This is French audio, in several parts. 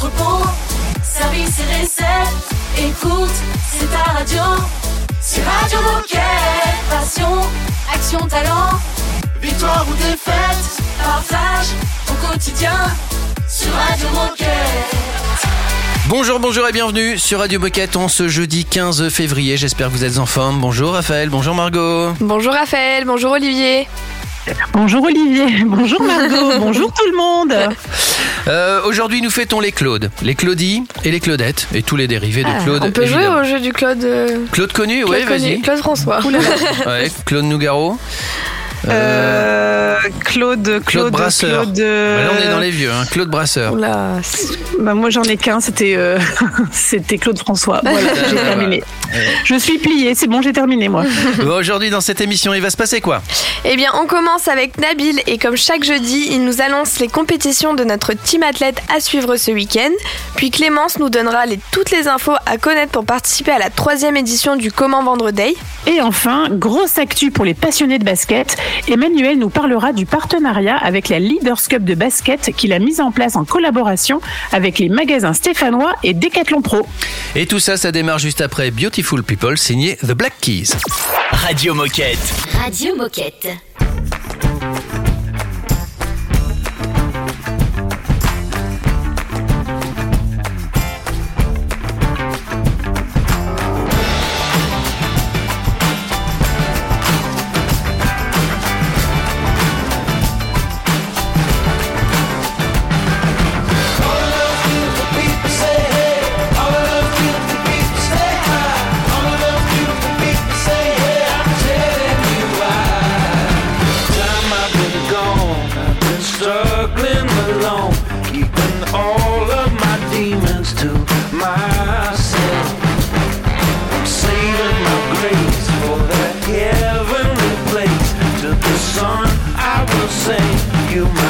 entrepôt, service et recettes. Écoute, c'est ta radio. C'est Radio Moquette. Passion, action, talent. Victoire ou défaite, partage au quotidien sur Radio Moquette. Bonjour, bonjour et bienvenue sur Radio Moquette en ce jeudi 15 février. J'espère que vous êtes en forme. Bonjour Raphaël, bonjour Margot. Bonjour Raphaël, bonjour Olivier. Bonjour Olivier, bonjour Margot, bonjour tout le monde. Euh, Aujourd'hui, nous fêtons les Claudes, les Claudie et les Claudettes et tous les dérivés de Ah, Claude. on peut jouer évidemment. au jeu du Claude. euh, Claude connu, connu, vas-y. Claude François. Ouais, Claude Nougaro. Euh, Claude, Claude, Brasseur. Claude, euh, Bah là, on est dans les vieux, hein. Claude Brasseur. Oula. bah, moi j'en ai qu'un, c'était euh, c'était Claude François. Voilà, j'ai terminé. ouais. Je suis pliée, c'est bon, j'ai terminé moi. Bon, Aujourd'hui, dans cette émission, il va se passer quoi? Eh bien, on commence avec Nabil et comme chaque jeudi, il nous annonce les compétitions de notre team athlète à suivre ce week-end. Puis Clémence nous donnera les, toutes les infos à connaître pour participer à la troisième édition du Comment Vendre Day. Et enfin, grosse actu pour les passionnés de basket, Emmanuel nous parlera du partenariat avec la Leaders Cup de basket qu'il a mise en place en collaboration avec les magasins stéphanois et Decathlon Pro. Et tout ça, ça démarre juste après Beautiful People signé The Black Keys. Radio Moquette. Radio Moquette. You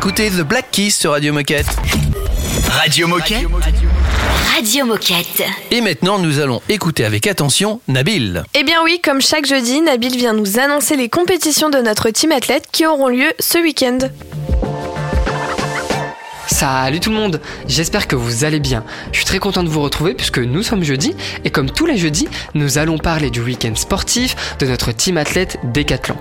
d'écouter The Black Keys sur Radio Moquette. Radio Moquette. Radio Moquette. Et maintenant, nous allons écouter avec attention Nabil. Eh bien oui, comme chaque jeudi, Nabil vient nous annoncer les compétitions de notre team athlète qui auront lieu ce week-end. Salut tout le monde, j'espère que vous allez bien. Je suis très content de vous retrouver puisque nous sommes jeudi et comme tous les jeudis, nous allons parler du week-end sportif de notre team athlète Décathlon.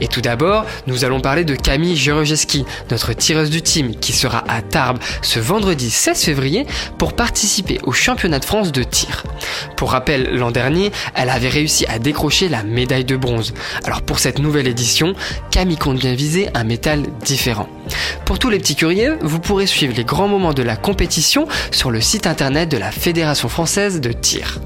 Et tout d'abord, nous allons parler de Camille Gerogeski, notre tireuse du team qui sera à Tarbes ce vendredi 16 février pour participer au championnat de France de tir. Pour rappel, l'an dernier, elle avait réussi à décrocher la médaille de bronze. Alors pour cette nouvelle édition, Camille compte bien viser un métal différent. Pour tous les petits curieux, vous pourrez suivre les grands moments de la compétition sur le site internet de la Fédération française de tir.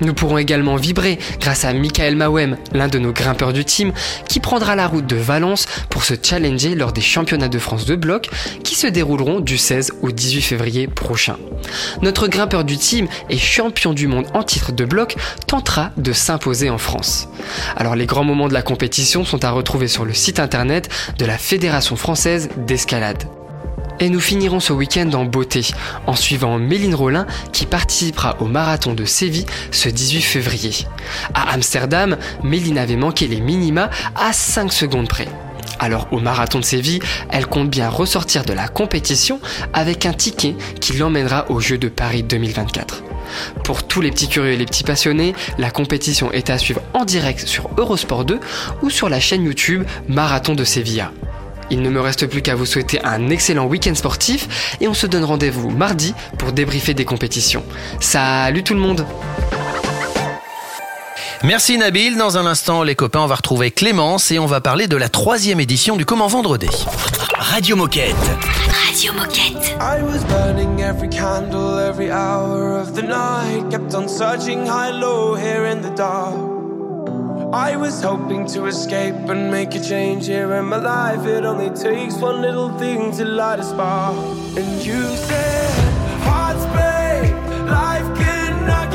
Nous pourrons également vibrer grâce à Michael Mawem, l'un de nos grimpeurs du team, qui prendra la route de Valence pour se challenger lors des championnats de France de bloc qui se dérouleront du 16 au 18 février prochain. Notre grimpeur du team et champion du monde en titre de bloc tentera de s'imposer en France. Alors les grands moments de la compétition sont à retrouver sur le site internet de la Fédération française d'escalade. Et nous finirons ce week-end en beauté, en suivant Méline Rollin qui participera au marathon de Séville ce 18 février. À Amsterdam, Méline avait manqué les minima à 5 secondes près. Alors au marathon de Séville, elle compte bien ressortir de la compétition avec un ticket qui l'emmènera aux Jeux de Paris 2024. Pour tous les petits curieux et les petits passionnés, la compétition est à suivre en direct sur Eurosport 2 ou sur la chaîne YouTube Marathon de Sevilla. Il ne me reste plus qu'à vous souhaiter un excellent week-end sportif et on se donne rendez-vous mardi pour débriefer des compétitions. Salut tout le monde Merci Nabil. Dans un instant, les copains, on va retrouver Clémence et on va parler de la troisième édition du Comment Vendredi. Radio Moquette. Radio Moquette. I was burning every candle every hour of the night. Kept on searching high, low, here in the dark. I was hoping to escape and make a change here in my life. It only takes one little thing to light a spark. And you said, Hearts break, life can knock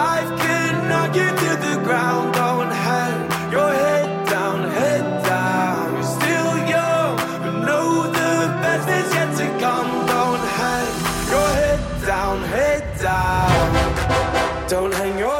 life can knock you to the ground. Don't hang your head down, head down. You're still young, but know the best is yet to come. Don't hang your head down, head down. Don't hang your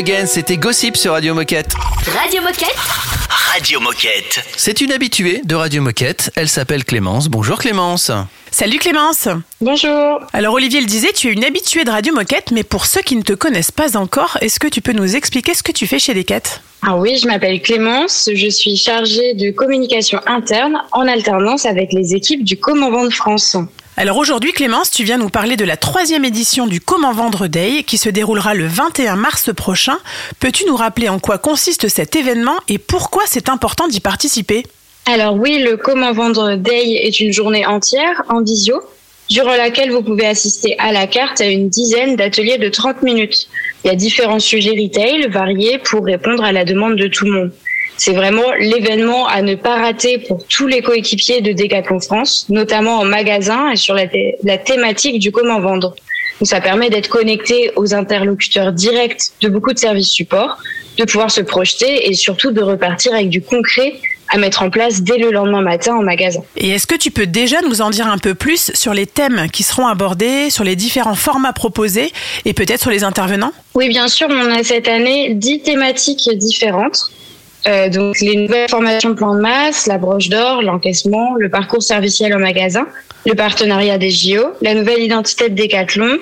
Again, c'était Gossip sur Radio Moquette. Radio Moquette Radio Moquette. C'est une habituée de Radio Moquette. Elle s'appelle Clémence. Bonjour Clémence. Salut Clémence Bonjour. Alors Olivier le disait, tu es une habituée de Radio Moquette, mais pour ceux qui ne te connaissent pas encore, est-ce que tu peux nous expliquer ce que tu fais chez Decat Ah oui, je m'appelle Clémence, je suis chargée de communication interne en alternance avec les équipes du Comment Vendre France. Alors aujourd'hui Clémence, tu viens nous parler de la troisième édition du Comment Vendre Day qui se déroulera le 21 mars prochain. Peux-tu nous rappeler en quoi consiste cet événement et pourquoi c'est important d'y participer? Alors oui, le Comment Vendre Day est une journée entière en visio, durant laquelle vous pouvez assister à la carte à une dizaine d'ateliers de 30 minutes. Il y a différents sujets retail variés pour répondre à la demande de tout le monde. C'est vraiment l'événement à ne pas rater pour tous les coéquipiers de Decathlon France, notamment en magasin et sur la, thé- la thématique du comment vendre. Donc, ça permet d'être connecté aux interlocuteurs directs de beaucoup de services support, de pouvoir se projeter et surtout de repartir avec du concret à mettre en place dès le lendemain matin en magasin. Et est-ce que tu peux déjà nous en dire un peu plus sur les thèmes qui seront abordés, sur les différents formats proposés et peut-être sur les intervenants? Oui, bien sûr, on a cette année dix thématiques différentes. Euh, donc les nouvelles formations plan de masse, la broche d'or, l'encaissement, le parcours serviciel au magasin, le partenariat des JO, la nouvelle identité de Décathlon,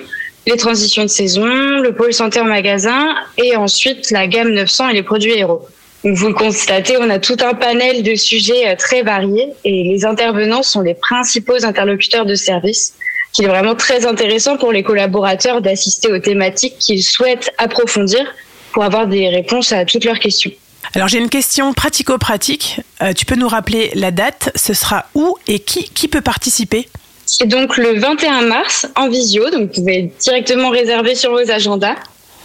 les transitions de saison, le pôle santé en magasin et ensuite la gamme 900 et les produits héros. Donc, vous le constatez, on a tout un panel de sujets euh, très variés et les intervenants sont les principaux interlocuteurs de service qu'il est vraiment très intéressant pour les collaborateurs d'assister aux thématiques qu'ils souhaitent approfondir pour avoir des réponses à toutes leurs questions. Alors j'ai une question pratico-pratique. Euh, tu peux nous rappeler la date Ce sera où et qui, peut participer? C'est donc le 21 mars en visio, donc vous pouvez directement réserver sur vos agendas.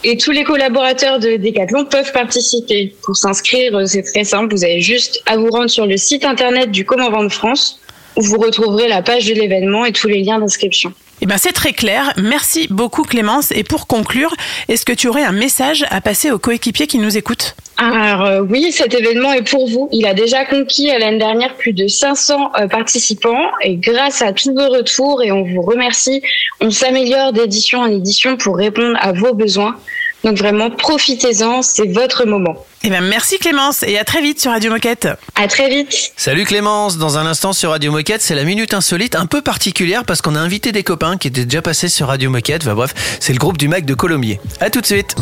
Et tous les collaborateurs de Decathlon peuvent participer. Pour s'inscrire, euh, c'est très simple. Vous avez juste à vous rendre sur le site internet du Comment Vendre France, où vous retrouverez la page de l'événement et tous les liens d'inscription. Eh bien c'est très clair. Merci beaucoup Clémence. Et pour conclure, est-ce que tu aurais un message à passer aux coéquipiers qui nous écoutent? Alors euh, oui, cet événement est pour vous. Il a déjà conquis euh, l'année dernière plus de 500 euh, participants et grâce à tous vos retours et on vous remercie, on s'améliore d'édition en édition pour répondre à vos besoins. Donc vraiment, profitez-en, c'est votre moment. Eh bien merci Clémence et à très vite sur Radio Moquette. À très vite. Salut Clémence, dans un instant sur Radio Moquette, c'est la minute insolite un peu particulière parce qu'on a invité des copains qui étaient déjà passés sur Radio Moquette. Enfin bref, c'est le groupe du Mac de Colomiers. À tout de suite.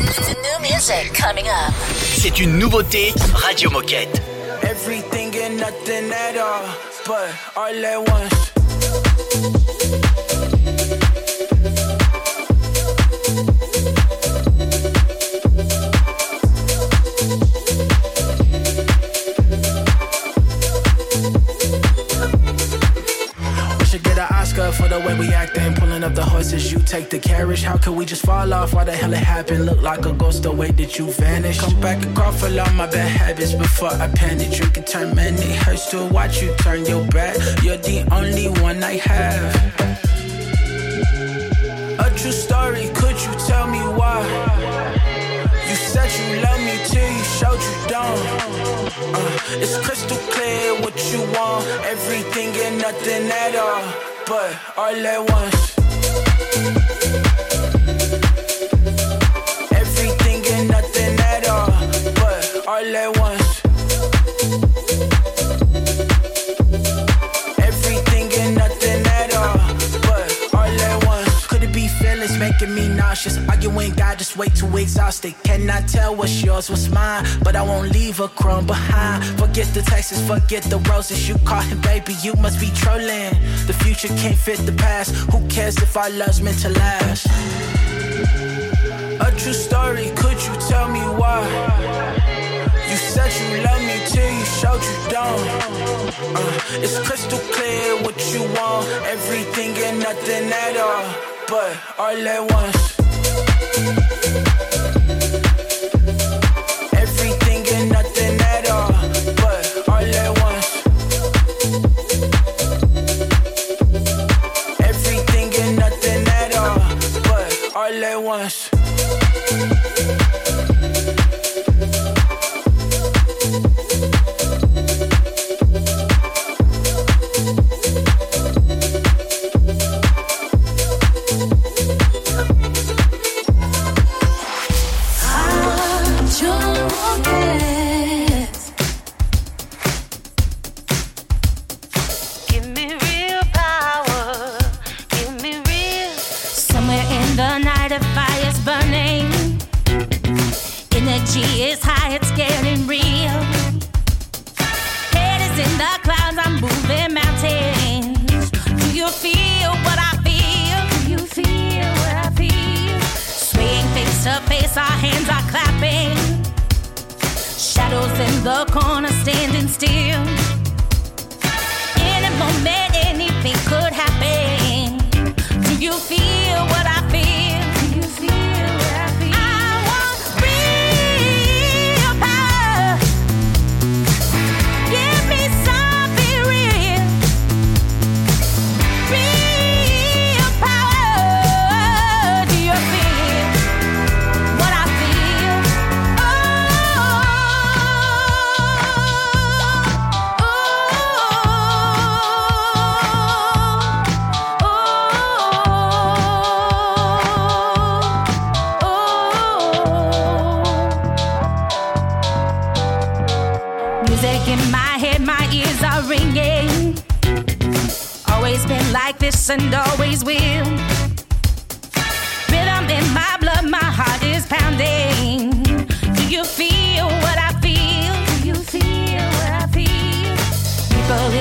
C'est une nouveauté Radio Moquette. Everything and nothing at all, but all at once. The way we acting. Pulling up the horses, you take the carriage. How could we just fall off? Why the hell it happened? Look like a ghost the way that you vanish. Come back and crawl for all my bad habits before I panic. Drink and turn man, it hurts to watch you turn your back. You're the only one I have. A true story, could you tell me why? You said you love me till you showed you don't. Uh, it's crystal clear what you want. Everything and nothing at all, but all at once. Everything and nothing at all, but all at once. Nauseous? Arguing, God, just way too exhausted. Cannot tell what's yours, what's mine, but I won't leave a crumb behind. Forget the texts, forget the roses. You caught him, baby, you must be trolling. The future can't fit the past. Who cares if our love's meant to last? A true story, could you tell me why? You said you love me till you showed you don't. Uh, it's crystal clear what you want. Everything and nothing at all, but all at once. But all at once.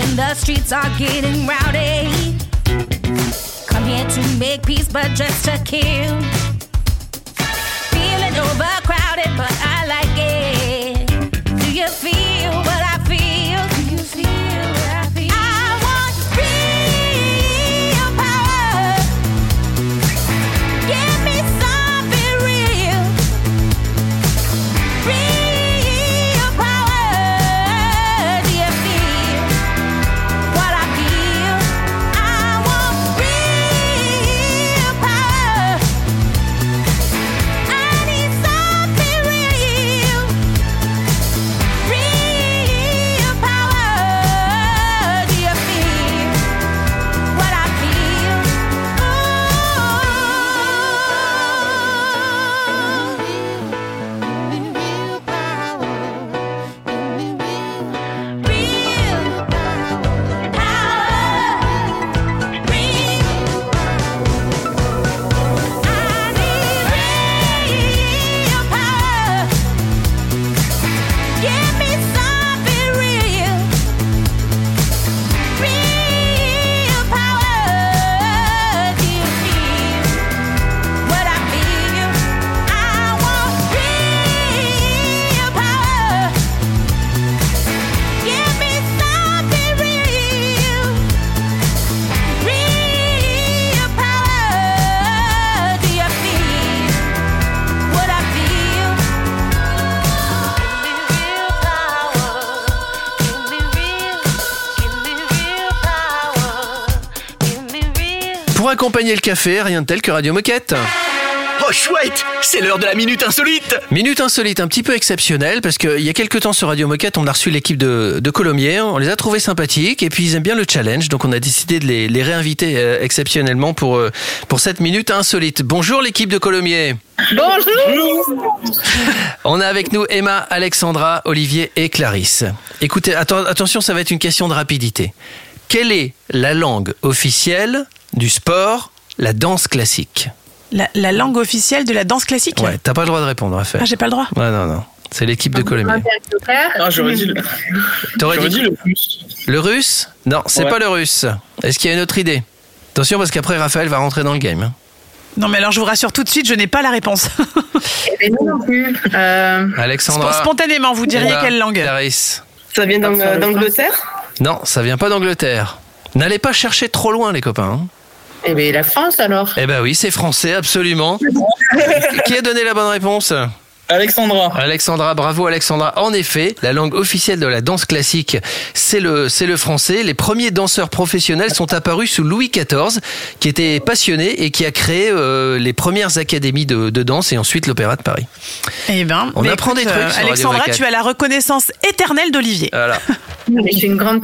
In the streets are getting rowdy. Come here to make peace, but just to kill. Feeling overcrowded, but I like accompagner le café, rien de tel que Radio Moquette. Oh chouette, c'est l'heure de la minute insolite. Minute insolite, un petit peu exceptionnelle, parce qu'il y a quelques temps sur Radio Moquette, on a reçu l'équipe de, de Colomiers, on les a trouvés sympathiques, et puis ils aiment bien le challenge, donc on a décidé de les, les réinviter euh, exceptionnellement pour, euh, pour cette minute insolite. Bonjour l'équipe de Colomiers On a avec nous Emma, Alexandra, Olivier et Clarisse. Écoutez, atten- attention, ça va être une question de rapidité. Quelle est la langue officielle du sport, la danse classique La, la langue officielle de la danse classique Ouais, t'as pas le droit de répondre, Raphaël. Ah, j'ai pas le droit. Ouais, non, non. C'est l'équipe de Colomiers. Ah, j'aurais dit le, T'aurais j'aurais dit dit le russe. le russe Non, c'est Ouais. pas le russe. Est-ce qu'il y a une autre idée? Attention parce qu'après Raphaël va rentrer dans le game. hein. Non, mais alors je vous rassure tout de suite, je n'ai pas la réponse. Et nous non plus. Euh, Alexandra. Spontanément, vous diriez quelle langue? Clarisse. ça vient d'Ang- d'Angleterre? Non, ça vient pas d'Angleterre. N'allez pas chercher trop loin les copains. hein. Eh bien, la France alors. Eh ben oui, c'est français, absolument. Qui a donné la bonne réponse? Alexandra. Alexandra, bravo Alexandra. En effet, la langue officielle de la danse classique, c'est le, c'est le français. Les premiers danseurs professionnels sont apparus sous Louis XIV, qui était passionné et qui a créé euh, les premières académies de, de danse et ensuite l'Opéra de Paris. Eh ben, On apprend des trucs Radio Alexandra, tu as la reconnaissance éternelle d'Olivier. Voilà. Je suis une grande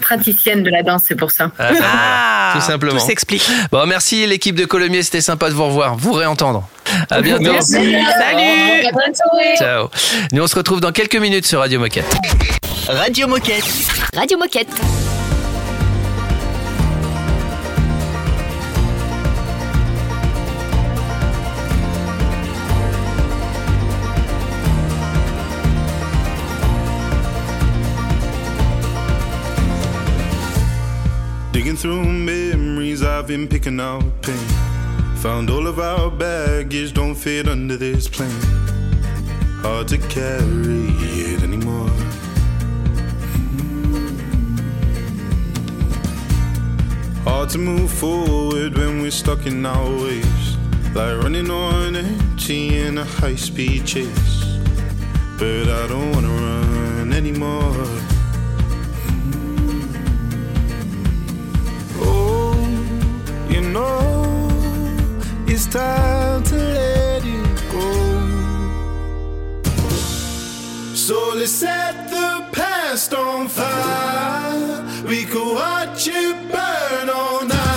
praticienne de la danse, c'est pour ça. Ah. Ah, tout simplement. Tout s'explique. Bon, merci l'équipe de Colomiers, c'était sympa de vous revoir, vous réentendre. À bientôt. Salut Ciao. Nous on se retrouve dans quelques minutes sur Radio Moquette. Radio Moquette. Radio Moquette. Digging through memories, I've been picking out pain. Found all of our baggage don't fit under this plane. Hard to carry it anymore. Mm-hmm. Hard to move forward when we're stuck in our ways. Like running on empty in a high speed chase. But I don't wanna run anymore. Mm-hmm. Oh, you know, it's time to let it go. So let's set the past on fire. We could watch it burn all night.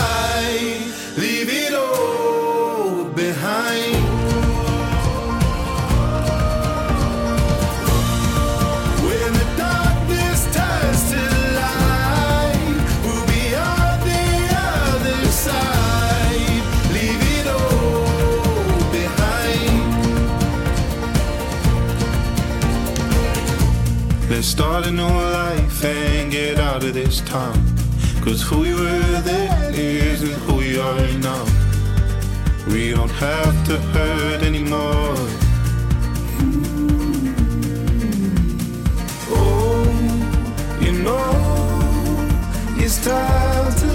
Let's start a new life and get out of this town. Cause who we were then isn't who we are now. We don't have to hurt anymore. Oh, you know, it's time to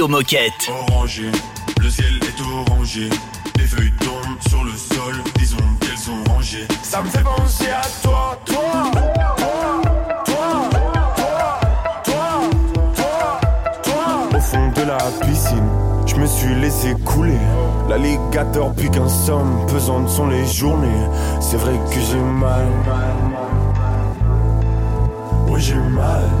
Radio Moquette. Orangé, le ciel est orangé. Les feuilles tombent sur le sol, disons qu'elles sont rangées. Ça me fait penser à toi, toi, toi, toi, toi, toi, toi. Au fond de la piscine, je me suis laissé couler. L'alligator puis qu'un somme, pesantes sont les journées. C'est vrai que j'ai mal. Oui, j'ai mal.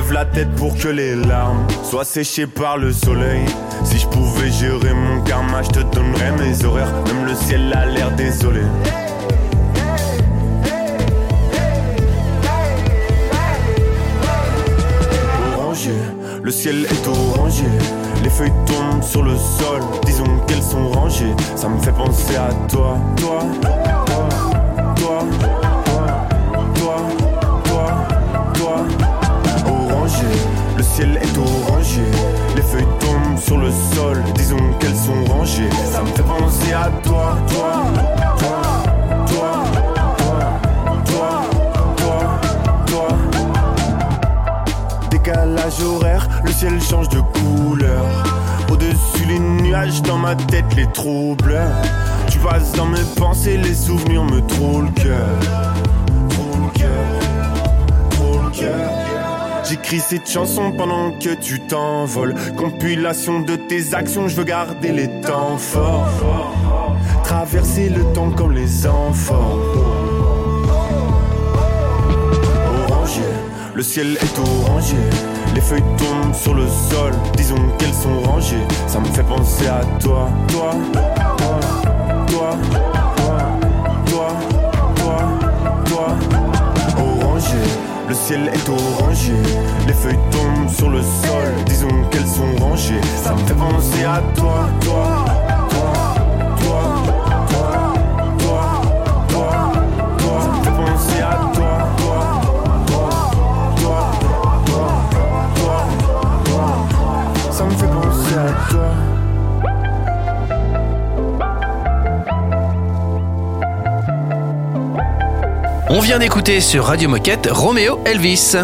Lève la tête pour que les larmes soient séchées par le soleil. Si je pouvais gérer mon karma, je te donnerais mes horaires. Même le ciel a l'air désolé. Orangé, le ciel est orangé. Les feuilles tombent sur le sol, disons qu'elles sont rangées. Ça me fait penser à toi, toi, ciel est orangé. Les feuilles tombent sur le sol, disons qu'elles sont rangées. Ça me fait penser à toi, toi, toi, toi, toi, toi, toi. Décalage horaire, le ciel change de couleur. Au-dessus les nuages, dans ma tête les troubles. Tu passes dans mes pensées, les souvenirs me trouvent cœur. Trop cœur, trop le cœur. J'écris cette chanson pendant que tu t'envoles. Compilation de tes actions, je veux garder les temps forts. Traverser le temps comme les enfants. Orangé, le ciel est orangé. Les feuilles tombent sur le sol, disons qu'elles sont rangées. Ça me fait penser à toi, toi, toi, toi, toi, toi, toi. Orangé, le ciel est orangé, les feuilles tombent sur le sol. Disons qu'elles sont rangées. Ça me fait penser à toi, toi, toi, toi, toi, toi, toi, toi. Ça me fait penser à toi, toi, toi, toi, toi, toi, toi. Ça me fait penser à toi. On vient d'écouter sur Radio Moquette Roméo Elvis.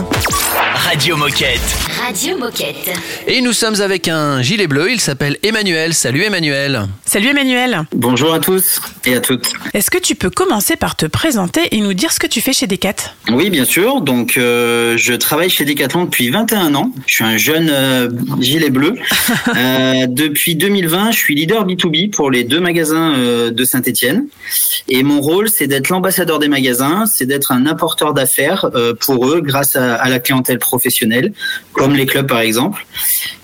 Radio Moquette. Radio Moquette. Et nous sommes avec un gilet bleu, il s'appelle Emmanuel. Salut Emmanuel. Salut Emmanuel. Bonjour à tous et à toutes. Est-ce que tu peux commencer par te présenter et nous dire ce que tu fais chez Decat Oui, bien sûr. Donc, euh, je travaille chez Decathlon depuis 21 ans. Je suis un jeune euh, gilet bleu. Euh, depuis 2020, je suis leader B2B pour les deux magasins euh, de Saint-Etienne. Et mon rôle, c'est d'être l'ambassadeur des magasins, c'est d'être un apporteur d'affaires euh, pour eux grâce à, à la clientèle professionnelle, comme les clubs par exemple.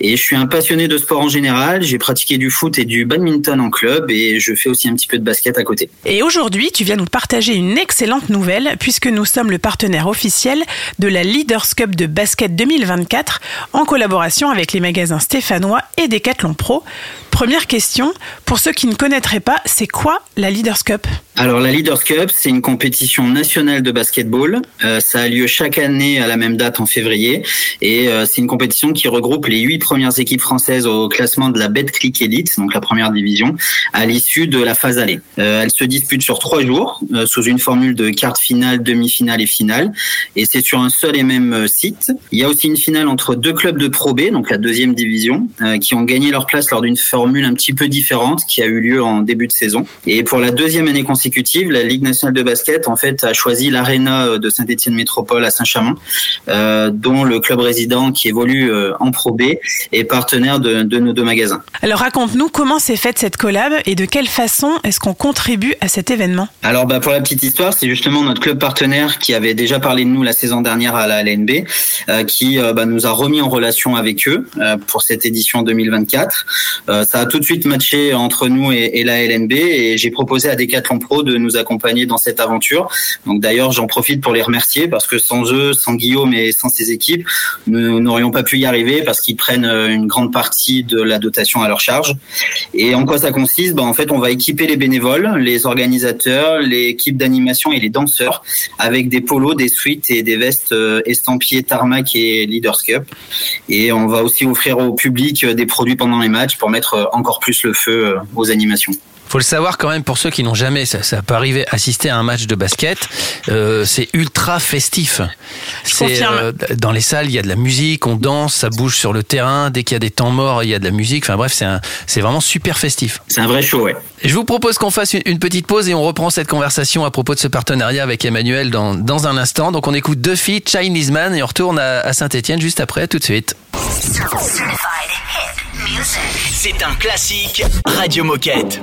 Et je suis un passionné de sport en général. J'ai pratiqué du foot et du badminton en club et je fais aussi un petit peu de basket à côté. Et aujourd'hui, tu viens nous partager une excellente nouvelle puisque nous sommes le partenaire officiel de la Leaders Cup de basket 2024 en collaboration avec les magasins stéphanois et Decathlon Pro. Première question, pour ceux qui ne connaîtraient pas, c'est quoi la Leaders Cup? Alors la Leaders Cup, c'est une compétition nationale de basketball. Euh, ça a lieu chaque année à la même date en février et euh, c'est une compétition qui regroupe les huit premières équipes françaises au classement de la Betclic Elite, donc la première division, à l'issue de la phase aller. Euh, elle se dispute sur trois jours euh, sous une formule de quart finale, demi-finale et finale et c'est sur un seul et même site. Il y a aussi une finale entre deux clubs de Pro B, donc la deuxième division, qui ont gagné leur place lors d'une un petit peu différente qui a eu lieu en début de saison. Et pour la deuxième année consécutive, la Ligue nationale de basket en fait a choisi l'aréna de Saint-Étienne Métropole à Saint-Chamond, euh, dont le club résident qui évolue euh, en Pro B est partenaire de, de nos deux magasins. Alors raconte-nous comment s'est faite cette collab et de quelle façon est-ce qu'on contribue à cet événement? Alors bah, pour la petite histoire, c'est justement notre club partenaire qui avait déjà parlé de nous la saison dernière à la LNB, euh, qui euh, bah, nous a remis en relation avec eux euh, pour cette édition 2024. Euh, ça a tout de suite matché entre nous et, la LNB et j'ai proposé à Decathlon Pro de nous accompagner dans cette aventure. Donc d'ailleurs, j'en profite pour les remercier parce que sans eux, sans Guillaume et sans ses équipes, nous n'aurions pas pu y arriver parce qu'ils prennent euh, une grande partie de la dotation à leur charge. Et en quoi ça consiste? Bah, En fait, on va équiper les bénévoles, les organisateurs, l'équipe d'animation et les danseurs avec des polos, des suites et des vestes euh, estampillées Tarmac et Leaders Cup. Et on va aussi offrir au public euh, des produits pendant les matchs pour mettre encore plus le feu euh, aux animations. Faut le savoir quand même pour ceux qui n'ont jamais, ça, ça peut arriver, assister à un match de basket, euh, c'est ultra festif. C'est confirme. euh, dans les salles, il y a de la musique, on danse, ça bouge sur le terrain. Dès qu'il y a des temps morts, il y a de la musique. Enfin bref, c'est vraiment super festif. C'est un vrai show, ouais. Je vous propose qu'on fasse une, une petite pause et on reprend cette conversation à propos de ce partenariat avec Emmanuel dans, dans un instant. Donc on écoute deux filles, Chinese Man, et on retourne à, à Saint-Etienne juste après, tout de suite. C'est un classique Radio Moquette.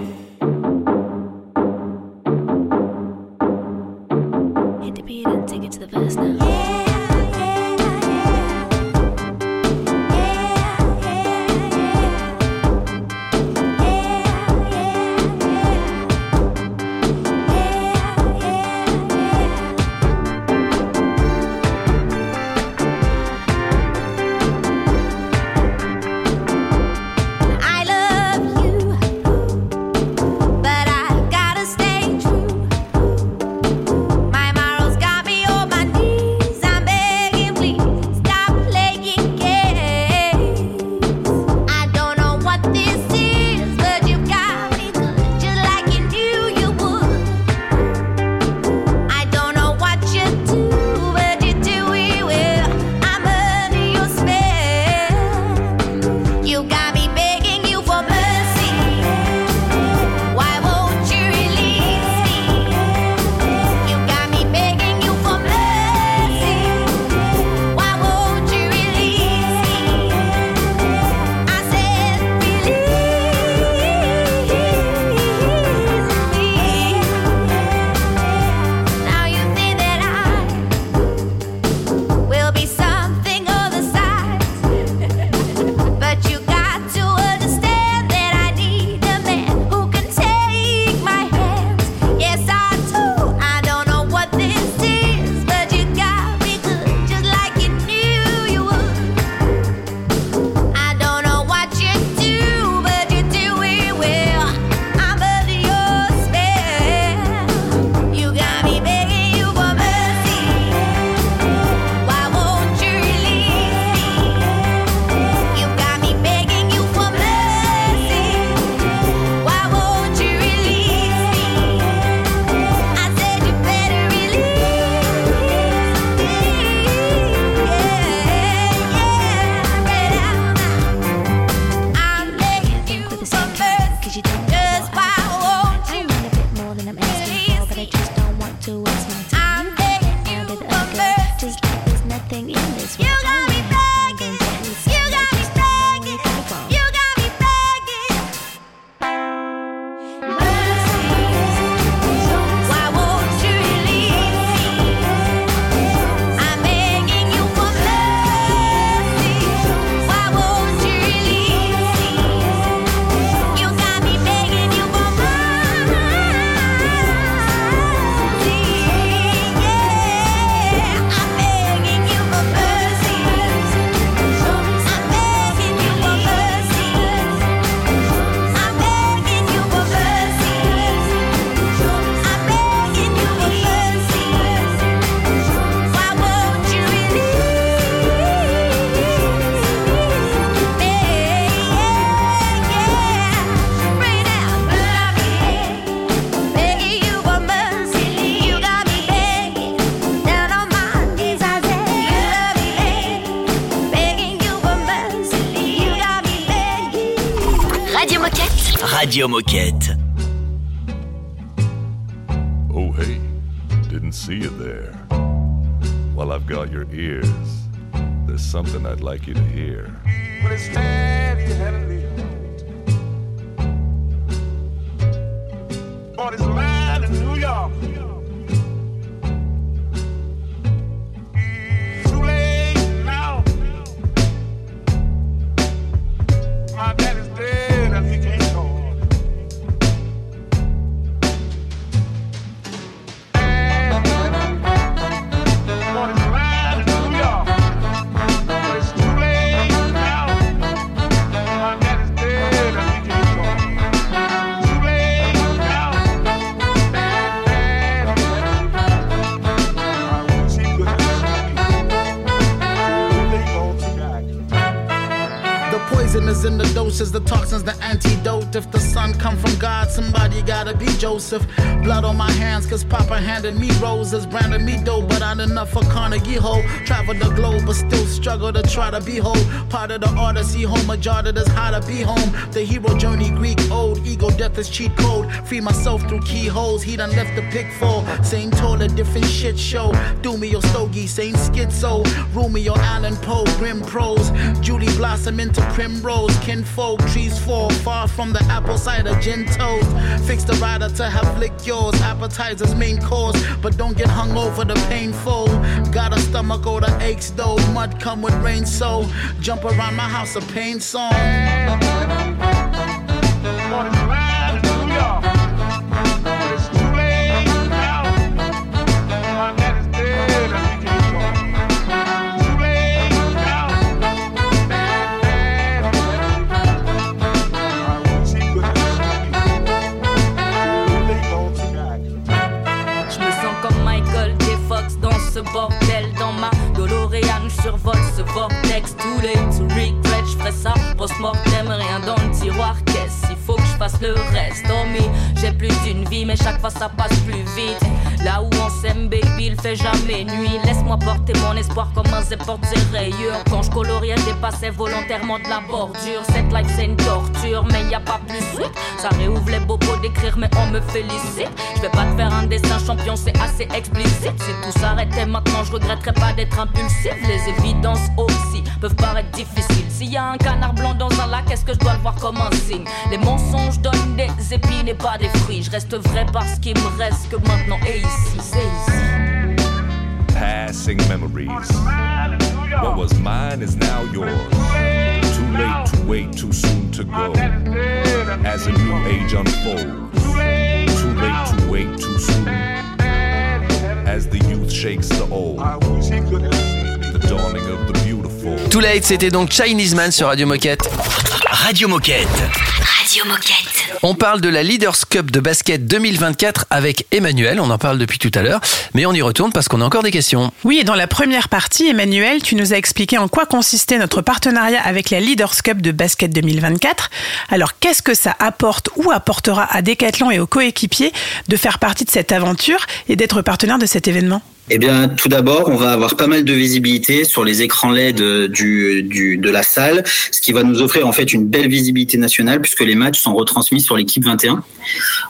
Radio Moquette. Oh, hey, didn't see you there. While I've got your ears, there's something I'd like you to hear. To be whole. Part of the odyssey, home majority is how to be home. Free myself through keyholes, he done left the pick for. Same toilet, different shit show. Do me your stogie, same schizo. Rumi or Allen Poe, grim pros. Julie blossom into primrose. Kinfolk, trees fall far from the apple cider gin toast. Fix the rider to have lick yours. Appetizers main course, but don't get hung over the painful. Got a stomach or the aches though. Mud come with rain, so jump around my house a pain song. Vortex Too late to regret, je ferai ça post-mortem. Rien dans le tiroir, qu'est-ce Il faut que je fasse le reste? Oh j'ai plus d'une vie mais chaque fois ça passe plus vite Là où on s'aime baby, il fait jamais nuit. Laisse-moi porter mon espoir comme un rayures. Quand je coloriais, je dépassais volontairement de la bordure. Cette life c'est une torture mais y a pas plus sweet. Ça réouvre les bobos d'écrire mais on me félicite. Je vais pas te faire un dessin champion, c'est assez explicite. Si tout s'arrêtait maintenant, je regretterais pas d'être impulsif. Les évidences aussi peuvent paraître difficiles. S'il y a un canard blanc dans un lac, est-ce que je dois le voir comme un signe? Les mensonges donnent des épines et pas des fruits. Je reste vrai parce qu'il me reste que maintenant Passing memories. What was mine is now yours. Too late to wait, too soon to go. As a new age unfolds. Too late to wait, too soon. As the youth shakes the old. The dawning of the beautiful. Too Late, c'était donc Chinese Man sur Radio Moquette. Radio Moquette. Radio Moquette. On parle de la Leaders Cup de basket 2024 avec Emmanuel, on en parle depuis tout à l'heure, mais on y retourne parce qu'on a encore des questions. Oui, et dans la première partie, Emmanuel, tu nous as expliqué en quoi consistait notre partenariat avec la Leaders Cup de basket 2024. Alors, qu'est-ce que ça apporte ou apportera à Decathlon et aux coéquipiers de faire partie de cette aventure et d'être partenaire de cet événement? Eh bien, tout d'abord, on va avoir pas mal de visibilité sur les écrans LED du, du, de la salle, ce qui va nous offrir en fait une belle visibilité nationale puisque les matchs sont retransmis sur l'équipe 21.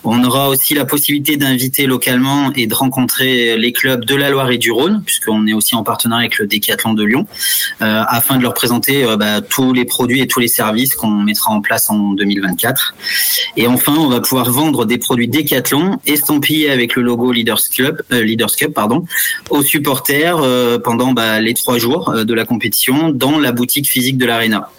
On aura aussi la possibilité d'inviter localement et de rencontrer les clubs de la Loire et du Rhône, puisqu'on est aussi en partenariat avec le Décathlon de Lyon, euh, afin de leur présenter euh, bah, tous les produits et tous les services qu'on mettra en place en 2024. Et enfin, on va pouvoir vendre des produits Décathlon estampillés avec le logo Leaders Club, euh, Leaders Cup, pardon, aux supporters euh, pendant bah, les trois jours euh, de la compétition dans la boutique physique de l'Arena.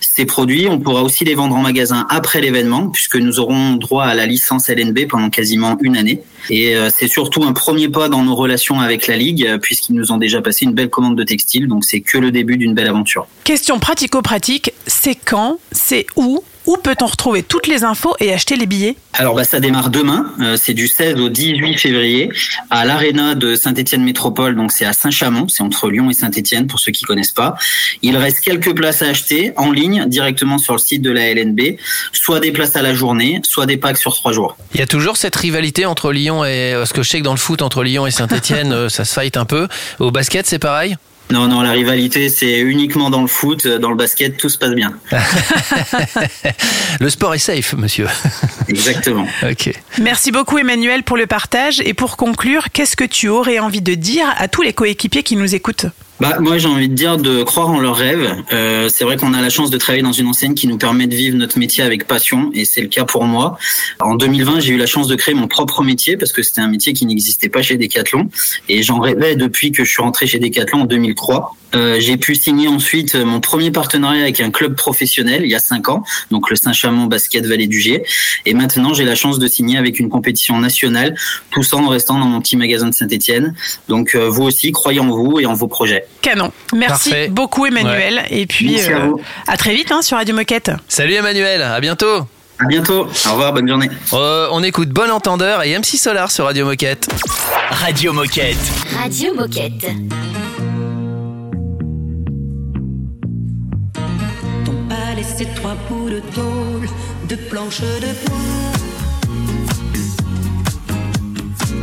Ces produits, on pourra aussi les vendre en magasin après l'événement, puisque nous aurons droit à la licence LNB pendant quasiment une année. Et euh, c'est surtout un premier pas dans nos relations avec la Ligue, puisqu'ils nous ont déjà passé une belle commande de textile, donc c'est que le début d'une belle aventure. Question pratico-pratique, c'est quand, c'est où, où peut-on retrouver toutes les infos et acheter les billets? Alors bah, ça démarre demain, euh, c'est du 16 au 18 février à l'Arena de Saint-Étienne Métropole, donc c'est à Saint-Chamond, c'est entre Lyon et Saint-Étienne pour ceux qui connaissent pas. Il reste quelques places à acheter en ligne directement sur le site de la LNB, soit des places à la journée, soit des packs sur trois jours. Il y a toujours cette rivalité entre Lyon et. Parce que je sais que dans le foot, entre Lyon et Saint-Etienne, ça se fight un peu. Au basket, c'est pareil? Non, non, la rivalité, c'est uniquement dans le foot. Dans le basket, tout se passe bien. Le sport est safe, monsieur. Exactement. ok. Merci beaucoup Emmanuel pour le partage et pour conclure, qu'est-ce que tu aurais envie de dire à tous les coéquipiers qui nous écoutent? Bah, moi, j'ai envie de dire de croire en leurs rêves. Euh, c'est vrai qu'on a la chance de travailler dans une enseigne qui nous permet de vivre notre métier avec passion, et c'est le cas pour moi. En 2020, j'ai eu la chance de créer mon propre métier parce que c'était un métier qui n'existait pas chez Decathlon, et j'en rêvais depuis que je suis rentré chez Decathlon en 2003. Euh, j'ai pu signer ensuite mon premier partenariat avec un club professionnel il y a cinq ans, donc le Saint-Chamond Basket Vallée du G. Et maintenant, j'ai la chance de signer avec une compétition nationale, tout ça en restant dans mon petit magasin de Saint-Etienne. Donc euh, vous aussi, croyez en vous et en vos projets. Canon. Merci Parfait. beaucoup Emmanuel et puis Merci à euh, vous. à très vite hein, sur Radio Moquette. Salut Emmanuel, à bientôt. À bientôt. Au revoir, bonne journée. Euh, on écoute Bon Entendeur et MC Solar sur Radio Moquette. Radio Moquette. Radio Moquette. pas laissé trois bouts de tôle, de planches de bois.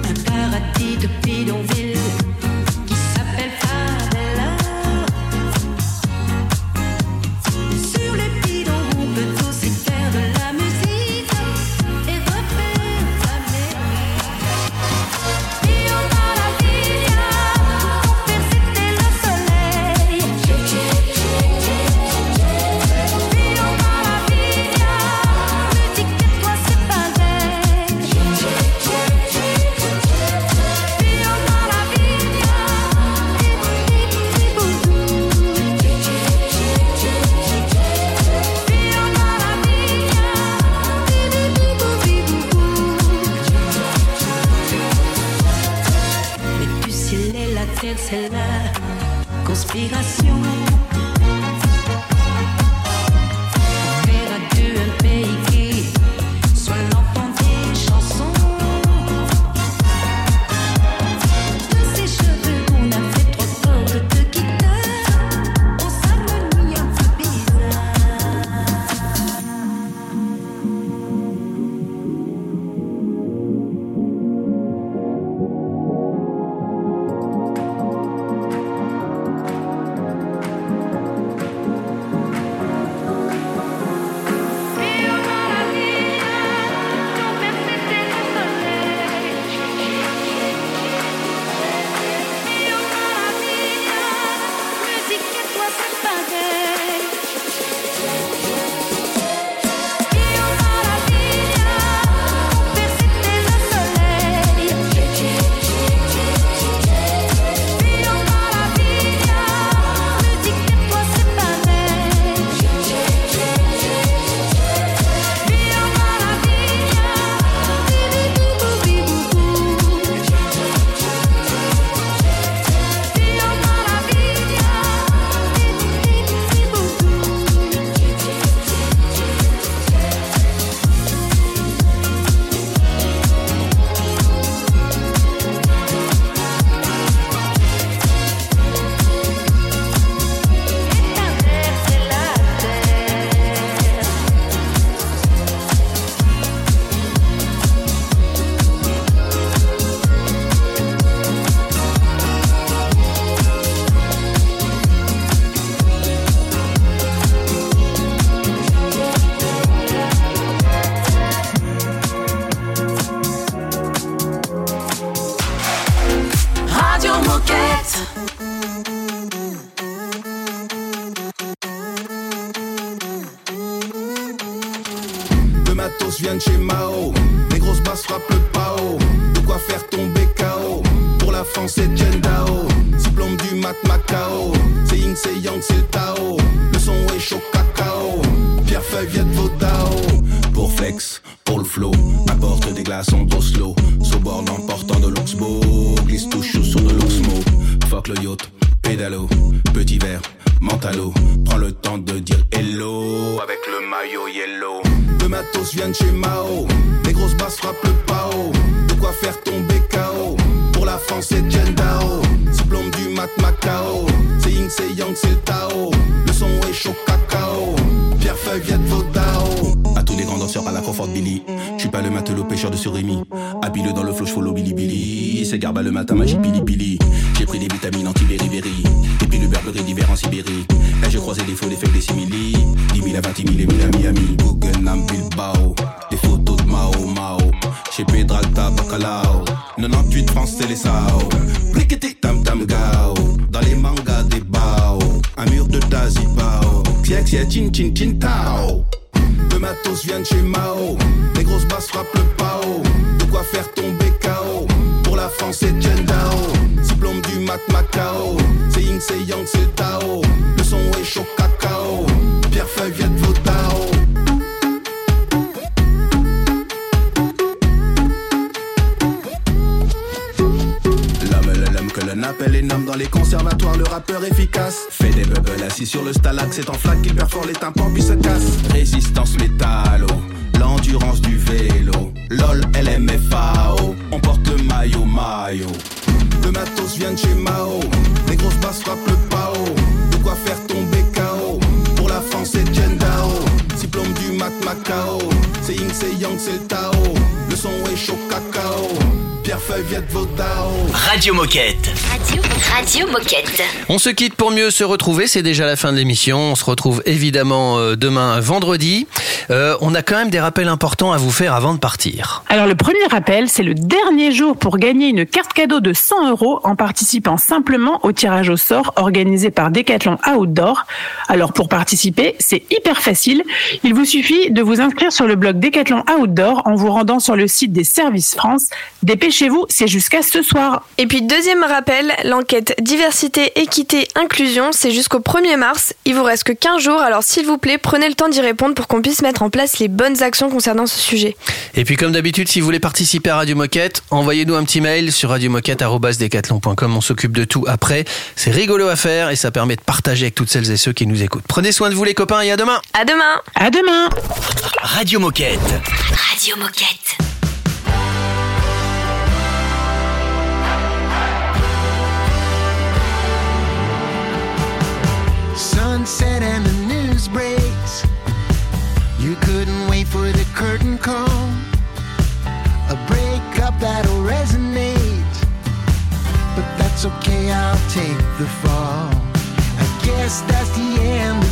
Un paradis de bidonville Le matos vient chez Mao. Les grosses basses frappent le pao. De quoi faire tomber KO. Pour la France, c'est Jendao. Diplôme du Mac Macao. C'est Ying, c'est Yang, c'est Tao. Le son est chaud cacao. Pierre Feuille, Viet Pour Flex, pour le flow. Apporte des glaces en Oslo. Prends le temps de dire hello. Avec le maillot yellow. Le matos vient de chez Mao. Les grosses basses frappent le pao. De quoi faire tomber KO. Pour la France, c'est Dao. Diplôme du mat Macao. C'est Ying, c'est Yang, c'est le Tao. Le son est chaud cacao. Pierre Feuille vient de Vodao. À tous les grands danseurs à la confort Billy. Je suis pas le matelot pêcheur de surimi. Habile dans le flow, follow Billy Billy. C'est garba le matin, magie Billy Billy. J'ai pris des vitamines anti-beriberi. Et puis le berberie d'hiver en Sibérie. J'ai croisé des faux, des fake, des simili. 10 000 à 20 000 et 1000 à Miami. Guggenheim, Bilbao. Des photos de Mao Mao. Chez Pedralta, Bacalao. 98 France, c'est les Sao. Briqueté, tam tam gao. Dans les mangas des bao. Un mur de Dazibao. Xia xia chin chin chin tao. Le matos vient de chez Mao. Résistance métallo, l'endurance du vélo. LOL, LMFAO, on porte le maillot maillot. Le matos vient de chez Mao, les grosses basses frappent le pao. De quoi faire tomber KO. Pour la France, c'est Dao. Diplôme du mat Macao. C'est Ying, c'est Yang, c'est le Tao. Radio Moquette. Radio, Radio Moquette. On se quitte pour mieux se retrouver, c'est déjà la fin de l'émission. On se retrouve évidemment euh, demain vendredi. Euh, on a quand même des rappels importants à vous faire avant de partir. Alors le premier rappel, c'est le dernier jour pour gagner une carte cadeau de 100 euros en participant simplement au tirage au sort organisé par Decathlon Outdoor. Alors pour participer, c'est hyper facile. Il vous suffit de vous inscrire sur le blog Decathlon Outdoor en vous rendant sur le site des services France. Dépêchez-vous, c'est jusqu'à ce soir. Et puis deuxième rappel, l'enquête diversité, équité, inclusion, c'est jusqu'au 1er mars. Il vous reste que 15 jours, alors s'il vous plaît, prenez le temps d'y répondre pour qu'on puisse mettre en place les bonnes actions concernant ce sujet. Et puis comme d'habitude, si vous voulez participer à Radio Moquette, envoyez-nous un petit mail sur radiomoquette.com. On s'occupe de tout après. C'est rigolo à faire et ça permet de partager avec toutes celles et ceux qui nous écoutent. Prenez soin de vous les copains et à demain. À demain. À demain. Radio Moquette. Radio Moquette. Sunset and the news breaks. You couldn't wait for the curtain call. A breakup that'll resonate. But that's okay, I'll take the fall. I guess that's the end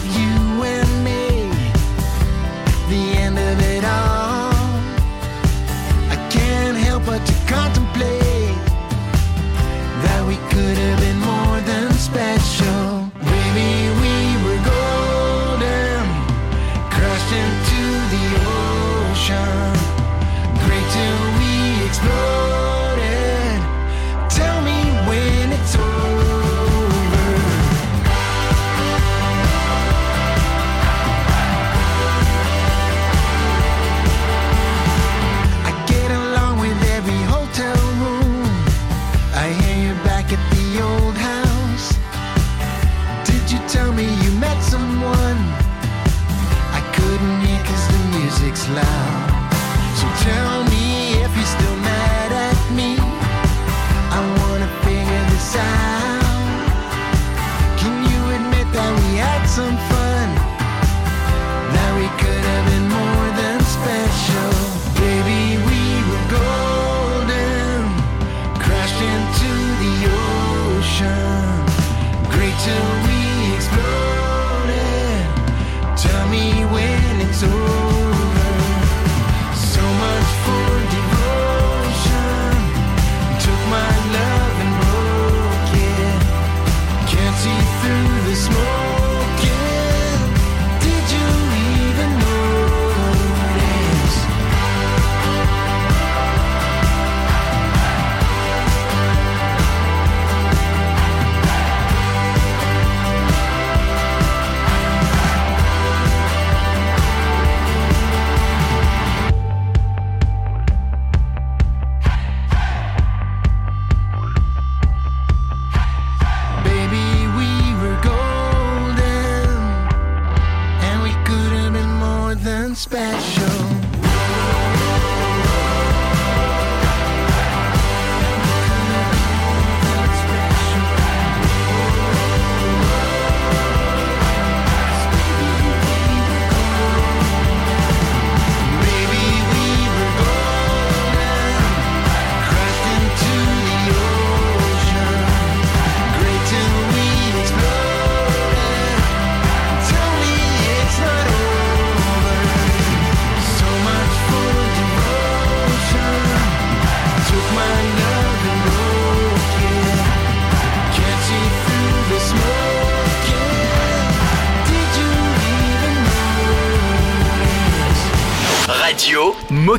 special.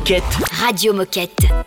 Radio Moquette.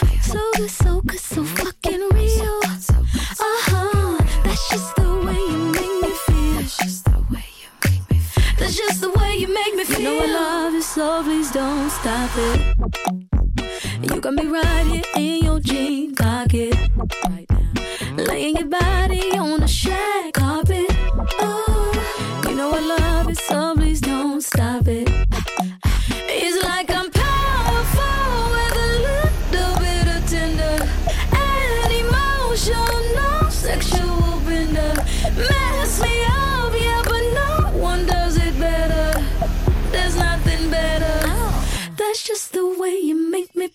so fucking real. Uh-huh, that's just the way you make me feel. That's just the way you make me feel. Know i love you so please don't stop it. And you gotta be riding in your jeans like it laying your body on the shack copy oh you know i love you so please don't stop it. that's just the way you make me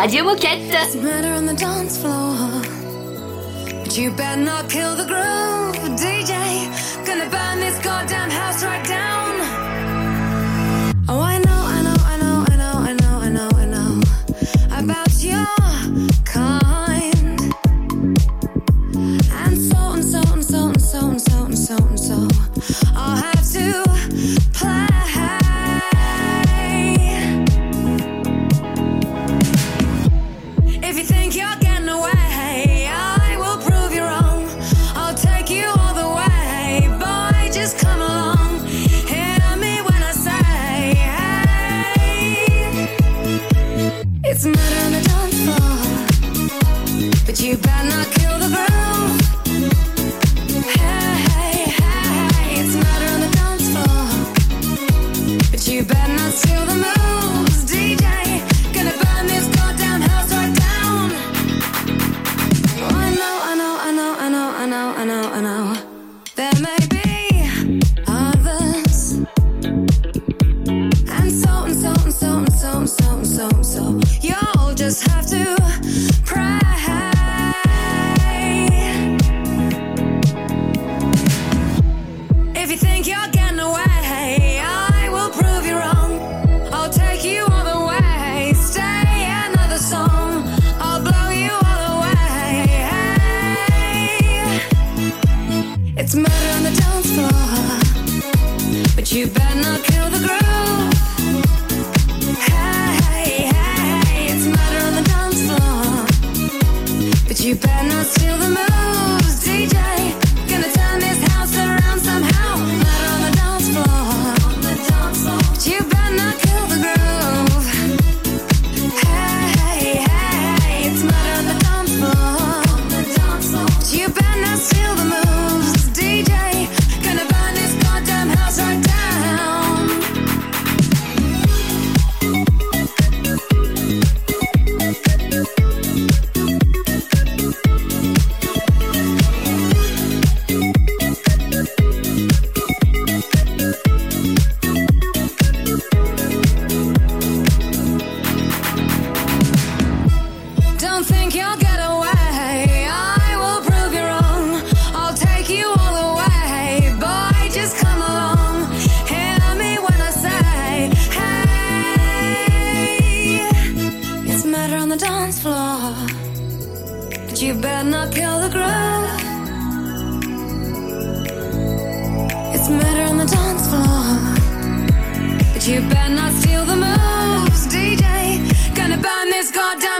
Radio Moquette. You better not steal the moves, DJ. Gonna burn this goddamn